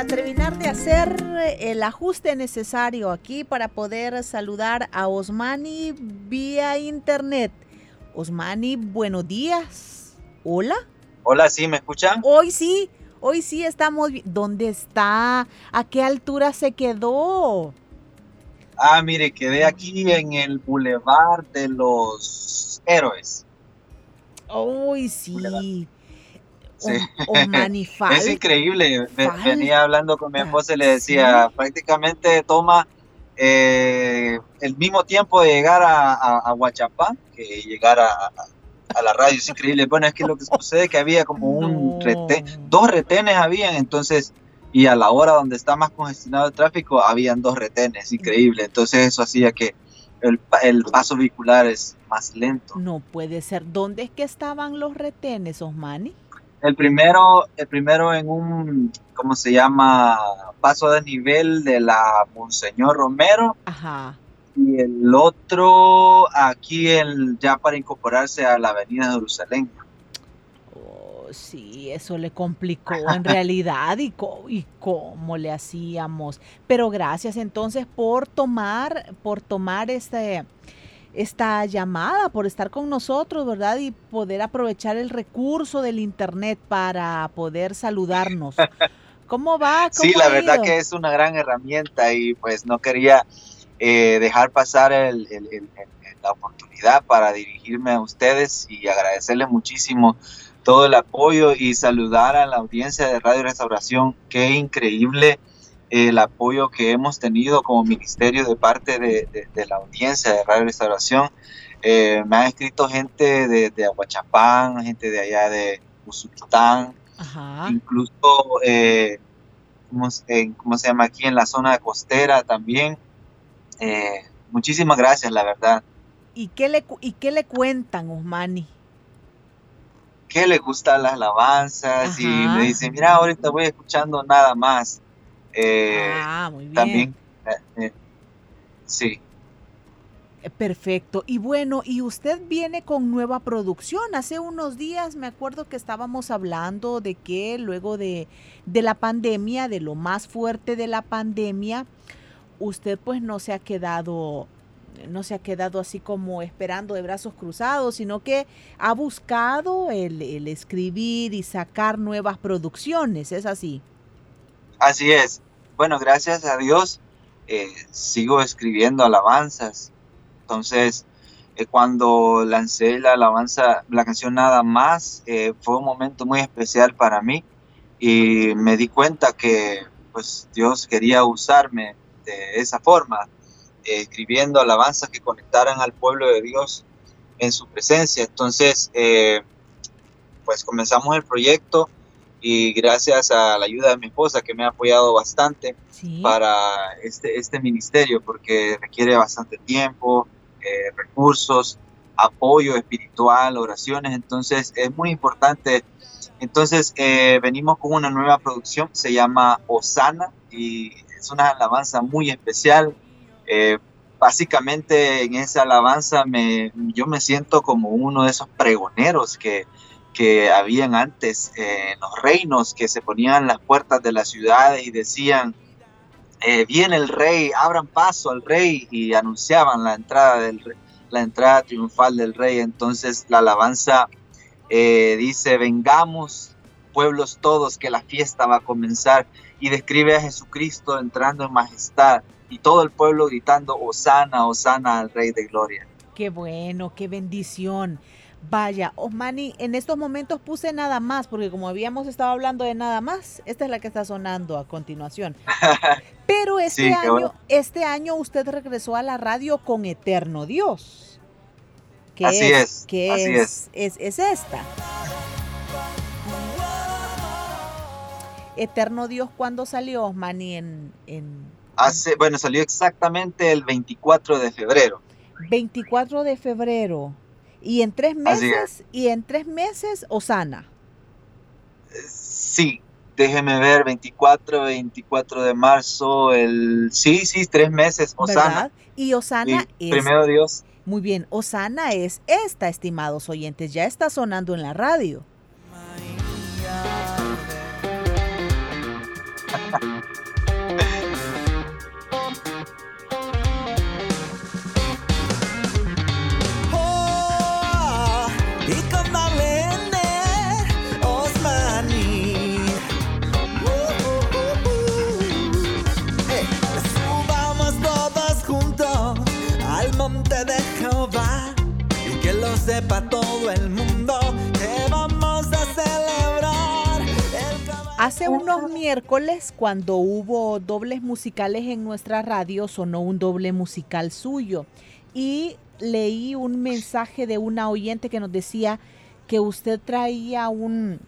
A terminar de hacer eh, el ajuste necesario aquí para poder saludar a Osmani vía internet. Osmani, buenos días. Hola. Hola, ¿sí me escuchan? Hoy sí, hoy sí estamos. ¿Dónde está? ¿A qué altura se quedó? Ah, mire, quedé aquí en el Boulevard de los Héroes. Uy, sí. Sí. es increíble. Venía hablando con mi esposa y le decía, prácticamente toma eh, el mismo tiempo de llegar a, a, Huachapán que llegar a, la radio. Es increíble. Bueno, es que lo que sucede es que había como un retén, dos retenes habían, entonces, y a la hora donde está más congestionado el tráfico, habían dos retenes. Increíble. Entonces eso hacía que el, el paso vehicular es más lento. No puede ser. ¿Dónde es que estaban los retenes, Osmani? El primero, el primero en un, ¿cómo se llama? Paso de nivel de la Monseñor Romero. Ajá. Y el otro aquí el, ya para incorporarse a la Avenida de Jerusalén. Oh, sí, eso le complicó en realidad y, y cómo le hacíamos. Pero gracias entonces por tomar, por tomar este esta llamada, por estar con nosotros, ¿verdad? Y poder aprovechar el recurso del Internet para poder saludarnos. ¿Cómo va? sí, la verdad que es una gran herramienta y pues no quería eh, dejar pasar la oportunidad para dirigirme a ustedes y agradecerles muchísimo todo el apoyo y saludar a la audiencia de Radio Restauración. Qué increíble el apoyo que hemos tenido como ministerio de parte de, la audiencia de Radio Restauración. Eh, me han escrito gente de, de, Aguachapán, gente de allá de Usulután, incluso, eh, ¿cómo, se llama aquí? En la zona costera también. Eh, muchísimas gracias, la verdad. ¿Y qué le, y qué le cuentan, Osmani? Que le gustan las alabanzas y me dicen, mira, ahorita voy escuchando nada más. Eh, ah, muy bien. También, eh, eh, sí. Perfecto. Y bueno, y usted viene con nueva producción. Hace unos días me acuerdo que estábamos hablando de que luego de, de, la pandemia, de lo más fuerte de la pandemia, usted pues no se ha quedado, no se ha quedado así como esperando de brazos cruzados, sino que ha buscado el, el escribir y sacar nuevas producciones. ¿Es así? Así es. Bueno, gracias a Dios eh, sigo escribiendo alabanzas. Entonces, eh, cuando lancé la alabanza, la canción Nada más, eh, fue un momento muy especial para mí y me di cuenta que pues Dios quería usarme de esa forma, escribiendo alabanzas que conectaran al pueblo de Dios en su presencia. Entonces, pues comenzamos el proyecto y gracias a la ayuda de mi esposa que me ha apoyado bastante para este, este ministerio porque requiere bastante tiempo, eh, recursos, apoyo espiritual, oraciones, entonces es muy importante. Entonces eh, venimos con una nueva producción, se llama Osana y es una alabanza muy especial. Eh, básicamente en esa alabanza me, yo me siento como uno de esos pregoneros que, que habían antes eh, en los reinos que se ponían las puertas de las ciudades y decían, eh, viene el rey, abran paso al rey y anunciaban la entrada, del, la entrada triunfal del rey. Entonces la alabanza eh, dice, vengamos pueblos todos que la fiesta va a comenzar y describe a Jesucristo entrando en majestad y todo el pueblo gritando, Osana, Osana al rey de gloria. Qué bueno, qué bendición. Vaya, Osmani, en estos momentos puse nada más, porque como habíamos estado hablando de nada más, esta es la que está sonando a continuación. Pero este año, este año usted regresó a la radio con Eterno Dios. Que así es, que es, es. es, esta. Eterno Dios, ¿cuándo salió Osmani en, en... Hace, bueno, salió exactamente el 24 de febrero. 24 de febrero. Y en tres meses, y en tres meses, Osana. Sí, déjeme ver, 24, 24 de marzo, el sí, sí, tres meses, Osana. Y Osana es. Primero Dios. Muy bien, Osana es esta, estimados oyentes, ya está sonando en la radio. Sepa todo el mundo que vamos a celebrar. Hace unos miércoles, cuando hubo dobles musicales en nuestra radio, sonó un doble musical suyo. Y leí un mensaje de una oyente que nos decía que usted traía un,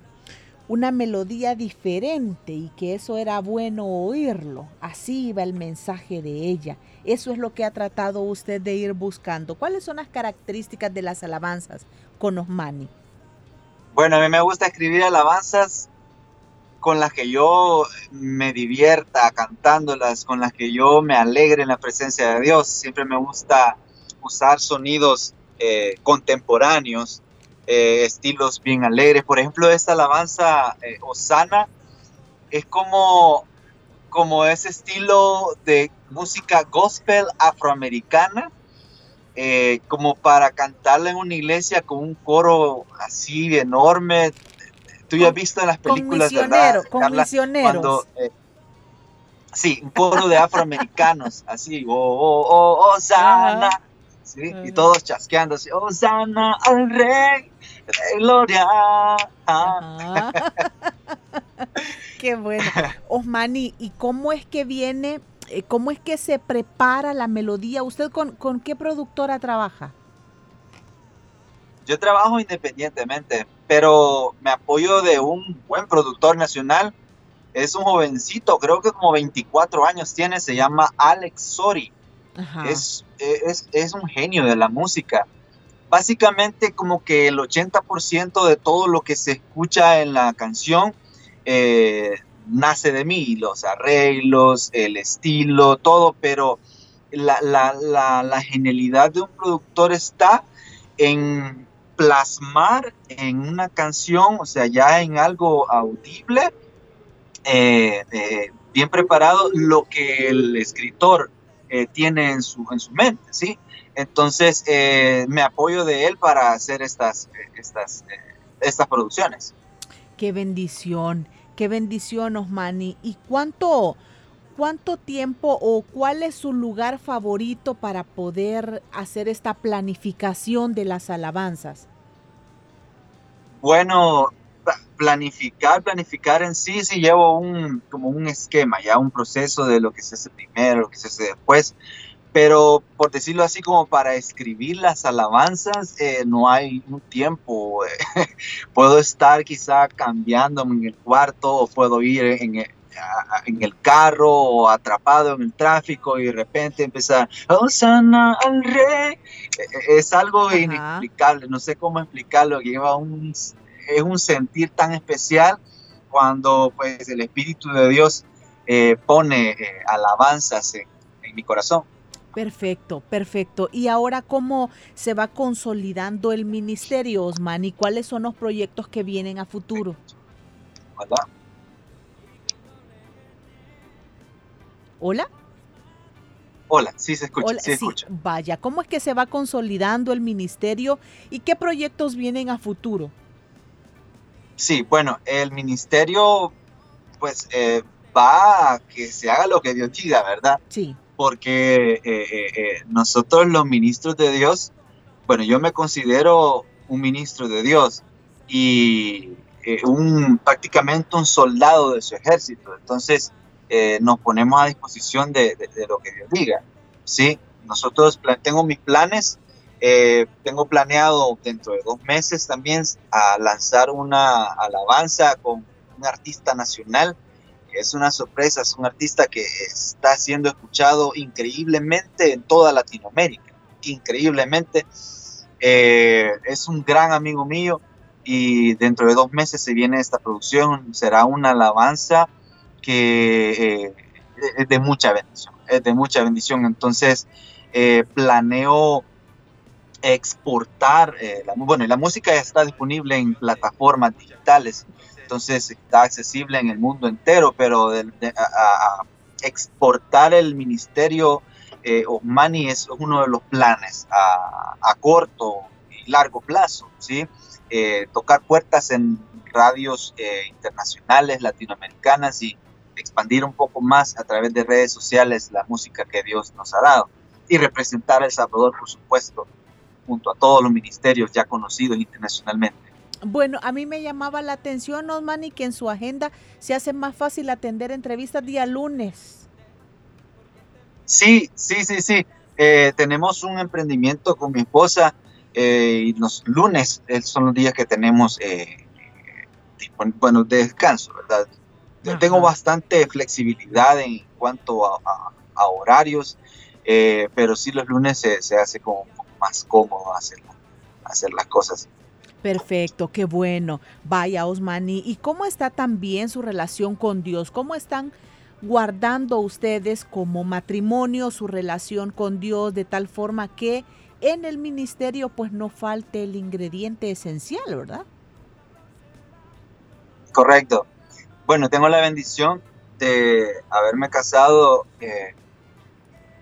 una melodía diferente y que eso era bueno oírlo. Así iba el mensaje de ella. Eso es lo que ha tratado usted de ir buscando. ¿Cuáles son las características de las alabanzas con Osmani? Bueno, a mí me gusta escribir alabanzas con las que yo me divierta cantándolas, con las que yo me alegre en la presencia de Dios. Siempre me gusta usar sonidos eh, contemporáneos, eh, estilos bien alegres. Por ejemplo, esta alabanza eh, Osana es como, como ese estilo de música gospel afroamericana, eh, como para cantarla en una iglesia con un coro así enorme. Tú ya has visto en las películas, con ¿verdad? Con misioneros. Eh, sí, un coro de afroamericanos, así, oh, oh, oh, oh, sana. ¿Sí? Y todos chasqueando así, oh, sana al rey, gloria. Qué bueno. Osmani, ¿y cómo es que viene eh, ¿cómo es que se prepara la melodía? ¿Usted con, qué productora trabaja? Yo trabajo independientemente, pero me apoyo de un buen productor nacional. Es un jovencito, creo que como 24 años tiene, se llama Alex Sori. Es, es, es, un genio de la música. Básicamente como que el 80% de todo lo que se escucha en la canción eh, nace de mí, los arreglos, el estilo, todo, pero la, genialidad de un productor está en plasmar en una canción, o sea, ya en algo audible, eh, eh, bien preparado, lo que el escritor eh, tiene en su, en su mente, ¿sí? Entonces, me apoyo de él para hacer estas, estas, estas producciones. Qué bendición. Qué bendición, Osmani. ¿Y cuánto, cuánto tiempo o cuál es su lugar favorito para poder hacer esta planificación de las alabanzas? Bueno, planificar, planificar en sí, sí llevo un, como un esquema, ya un proceso de lo que se hace primero, lo que se hace después. Pero por decirlo así como para escribir las alabanzas eh, no hay un tiempo. Puedo estar quizá cambiándome en el cuarto o puedo ir en el, en el carro o atrapado en el tráfico y de repente empezar Osana al rey e, e, es algo inexplicable no sé cómo explicarlo lleva un es un sentir tan especial cuando pues el espíritu de Dios eh, pone eh, alabanzas en mi corazón Perfecto, perfecto. ¿Y ahora cómo se va consolidando el ministerio, Osman? ¿Y cuáles son los proyectos que vienen a futuro? Hola. ¿Hola? Hola, sí se escucha. sí, escucha. Vaya, ¿cómo es que se va consolidando el ministerio y qué proyectos vienen a futuro? Sí, bueno, el ministerio pues eh, va a que se haga lo que Dios diga, ¿verdad? Sí porque eh, eh, nosotros los ministros de Dios, bueno, yo me considero un ministro de Dios y un, prácticamente un soldado de su ejército. Entonces, eh, nos ponemos a disposición de, lo que Dios diga. ¿sí? Nosotros tengo mis planes, eh, tengo planeado dentro de dos meses también a lanzar una alabanza con un artista nacional. Es una sorpresa, es un artista que está siendo escuchado increíblemente en toda Latinoamérica, increíblemente. es un gran amigo mío y dentro de dos meses se viene esta producción, será una alabanza que eh, es de mucha bendición, es de mucha bendición. Entonces, eh, planeo exportar, eh, la, bueno, la música está disponible en plataformas digitales, entonces está accesible en el mundo entero, pero a, exportar el ministerio eh, Osmani es uno de los planes a, corto y largo plazo, ¿sí? tocar puertas en radios internacionales, latinoamericanas y expandir un poco más a través de redes sociales la música que Dios nos ha dado y representar a El Salvador, por supuesto, junto a todos los ministerios ya conocidos internacionalmente. Bueno, a mí me llamaba la atención, Osmani, que en su agenda se hace más fácil atender entrevistas día lunes. Sí, sí, sí, sí. Eh, tenemos un emprendimiento con mi esposa eh, y los lunes son los días que tenemos, eh, bueno, de descanso, ¿verdad? Tengo bastante flexibilidad en cuanto a, horarios, eh, pero sí los lunes se, hace como más cómodo hacer, hacer las cosas. Perfecto, qué bueno. Vaya, Osmani. ¿Y cómo está también su relación con Dios? ¿Cómo están guardando ustedes como matrimonio su relación con Dios de tal forma que en el ministerio pues no falte el ingrediente esencial, ¿verdad? Correcto. Bueno, tengo la bendición de haberme casado eh,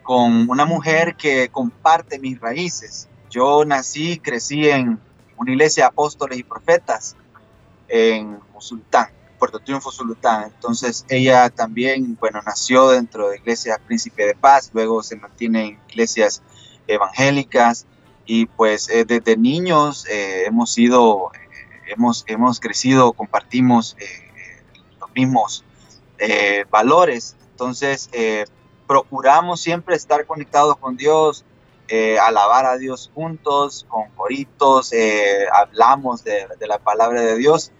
con una mujer que comparte mis raíces. Yo nací, crecí en una iglesia de apóstoles y profetas en Sultán, Puerto Triunfo, Sultán. Entonces ella también, bueno, nació dentro de iglesias Príncipe de Paz, luego se mantiene en iglesias evangélicas y pues eh, desde niños eh, hemos sido, hemos, hemos crecido, compartimos mismos eh, valores. Entonces, eh, procuramos siempre estar conectados con Dios, eh, alabar a Dios juntos, con coritos, hablamos de, la palabra de Dios.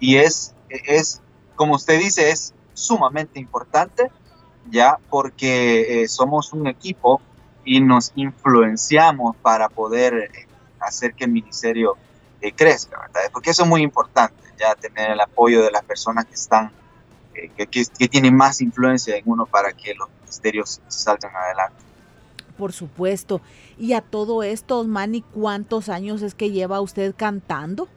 Y es, es, como usted dice, es sumamente importante, ya, porque somos un equipo y nos influenciamos para poder hacer que el ministerio crezca, ¿verdad? Porque eso es muy importante ya tener el apoyo de las personas que están, eh, que, que, tienen más influencia en uno para que los ministerios salgan adelante. Por supuesto. Y a todo esto, Osmani, ¿cuántos años es que lleva usted cantando?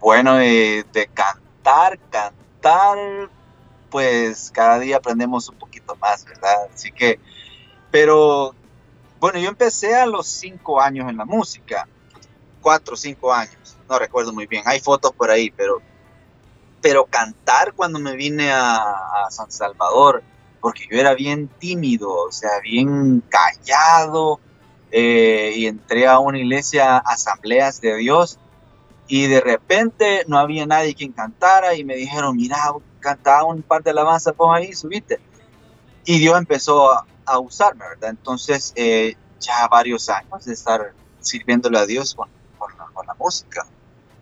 Bueno, de cantar, cantar, pues cada día aprendemos un poquito más, ¿verdad? Así que, pero bueno, yo empecé a los cinco años en la música, cuatro o cinco años no recuerdo muy bien, hay fotos por ahí, pero, pero cantar cuando me vine a, San Salvador, porque yo era bien tímido, o sea, bien callado, eh, y entré a una iglesia, asambleas de Dios, y de repente no había nadie quien cantara, y me dijeron, mira, cantaba un par de alabanzas, pon ahí, subiste. Y Dios empezó a, usarme, ¿verdad? Entonces, eh, ya varios años de estar sirviéndole a Dios con, con la música.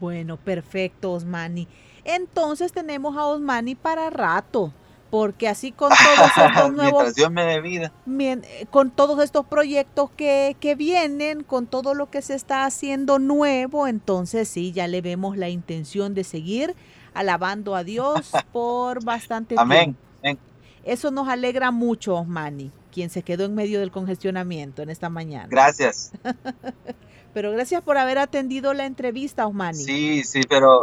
Bueno, perfecto, Osmani. Entonces tenemos a Osmani para rato, porque así con todos estos nuevos... Dios me dé vida. Eh, con todos estos proyectos que, que vienen, con todo lo que se está haciendo nuevo, entonces sí, ya le vemos la intención de seguir alabando a Dios por bastante Amén. tiempo. Eso nos alegra mucho, Osmani, quien se quedó en medio del congestionamiento en esta mañana. Gracias. Pero gracias por haber atendido la entrevista, Osmani. Sí, sí, pero...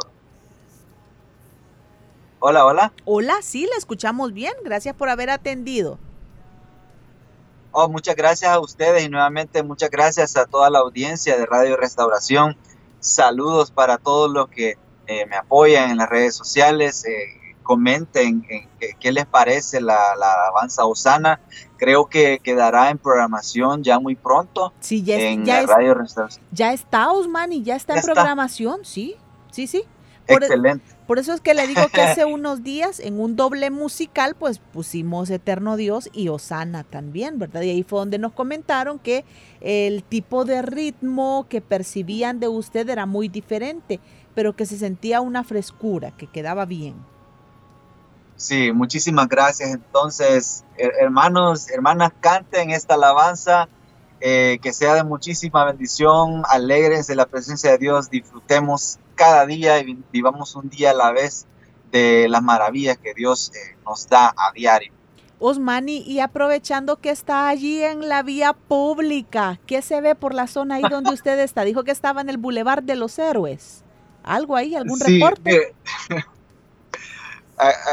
Hola, hola. Hola, sí, la escuchamos bien. Gracias por haber atendido. Oh, muchas gracias a ustedes y nuevamente muchas gracias a toda la audiencia de Radio Restauración. Saludos para todos los que eh, me apoyan en las redes sociales. Eh, comenten qué les parece la, la alabanza Osana. Creo que quedará en programación ya muy pronto sí, ya, en ya Radio Ya está, Osman, y ya está en programación, sí, sí, sí. Excelente. Por eso es que le digo que hace unos días en un doble musical pues pusimos Eterno Dios y Osana también, ¿verdad? Y ahí fue donde nos comentaron que el tipo de ritmo que percibían de usted era muy diferente, pero que se sentía una frescura, que quedaba bien. Sí, muchísimas gracias. Entonces, hermanos, hermanas, canten esta alabanza, eh, que sea de muchísima bendición, alegres de la presencia de Dios, disfrutemos cada día y vivamos un día a la vez de las maravillas que Dios eh, nos da a diario. Osmani, y aprovechando que está allí en la vía pública, ¿qué se ve por la zona ahí donde usted está? Dijo que estaba en el Boulevard de los Héroes. ¿Algo ahí? ¿Algún reporte?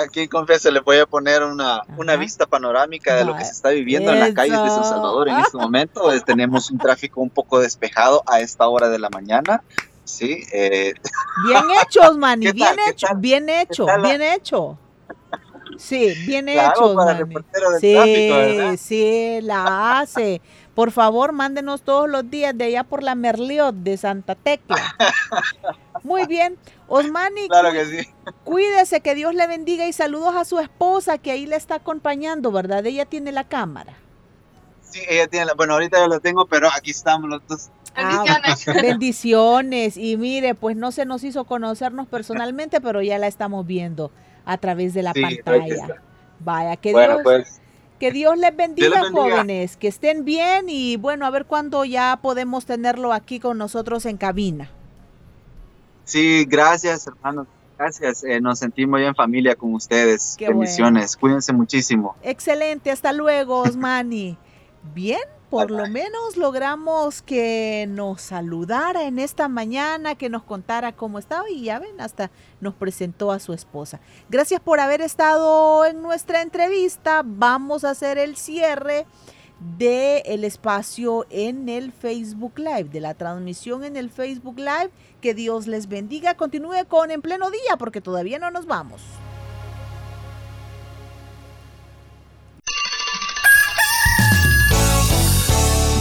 aquí confieso, le voy a poner una, una vista panorámica de lo que se está viviendo en las calles de San Salvador en este momento. tenemos un tráfico un poco despejado a esta hora de la mañana. Sí. Eh. Bien hecho, Osmani, bien hecho, bien hecho, bien hecho. Sí, bien hecho, Sí, sí, la hace. Por favor, mándenos todos los días de allá por la Merliot de Santa Tecla. Muy bien. Osmani, claro que sí. cuídese, que Dios le bendiga y saludos a su esposa que ahí le está acompañando, ¿verdad? Ella tiene la cámara. Sí, ella tiene la, bueno, ahorita ya lo tengo, pero aquí estamos los dos. Bendiciones. bendiciones. Y mire, pues no se nos hizo conocernos personalmente, pero ya la estamos viendo a través de la pantalla. Vaya, que Dios, pues, que Dios les bendiga, jóvenes, que estén bien y bueno, a ver cuándo ya podemos tenerlo aquí con nosotros en cabina. Sí, gracias, hermanos. Gracias, eh, nos sentimos ya en familia con ustedes. Bendiciones, cuídense muchísimo. Excelente, hasta luego, Osmani. Bien, por lo menos logramos que nos saludara en esta mañana, que nos contara cómo estaba y ya ven, hasta nos presentó a su esposa. Gracias por haber estado en nuestra entrevista. Vamos a hacer el cierre del el espacio en el Facebook Live, de la transmisión en el Facebook Live. Que Dios les bendiga. Continúe con En Pleno Día porque todavía no nos vamos.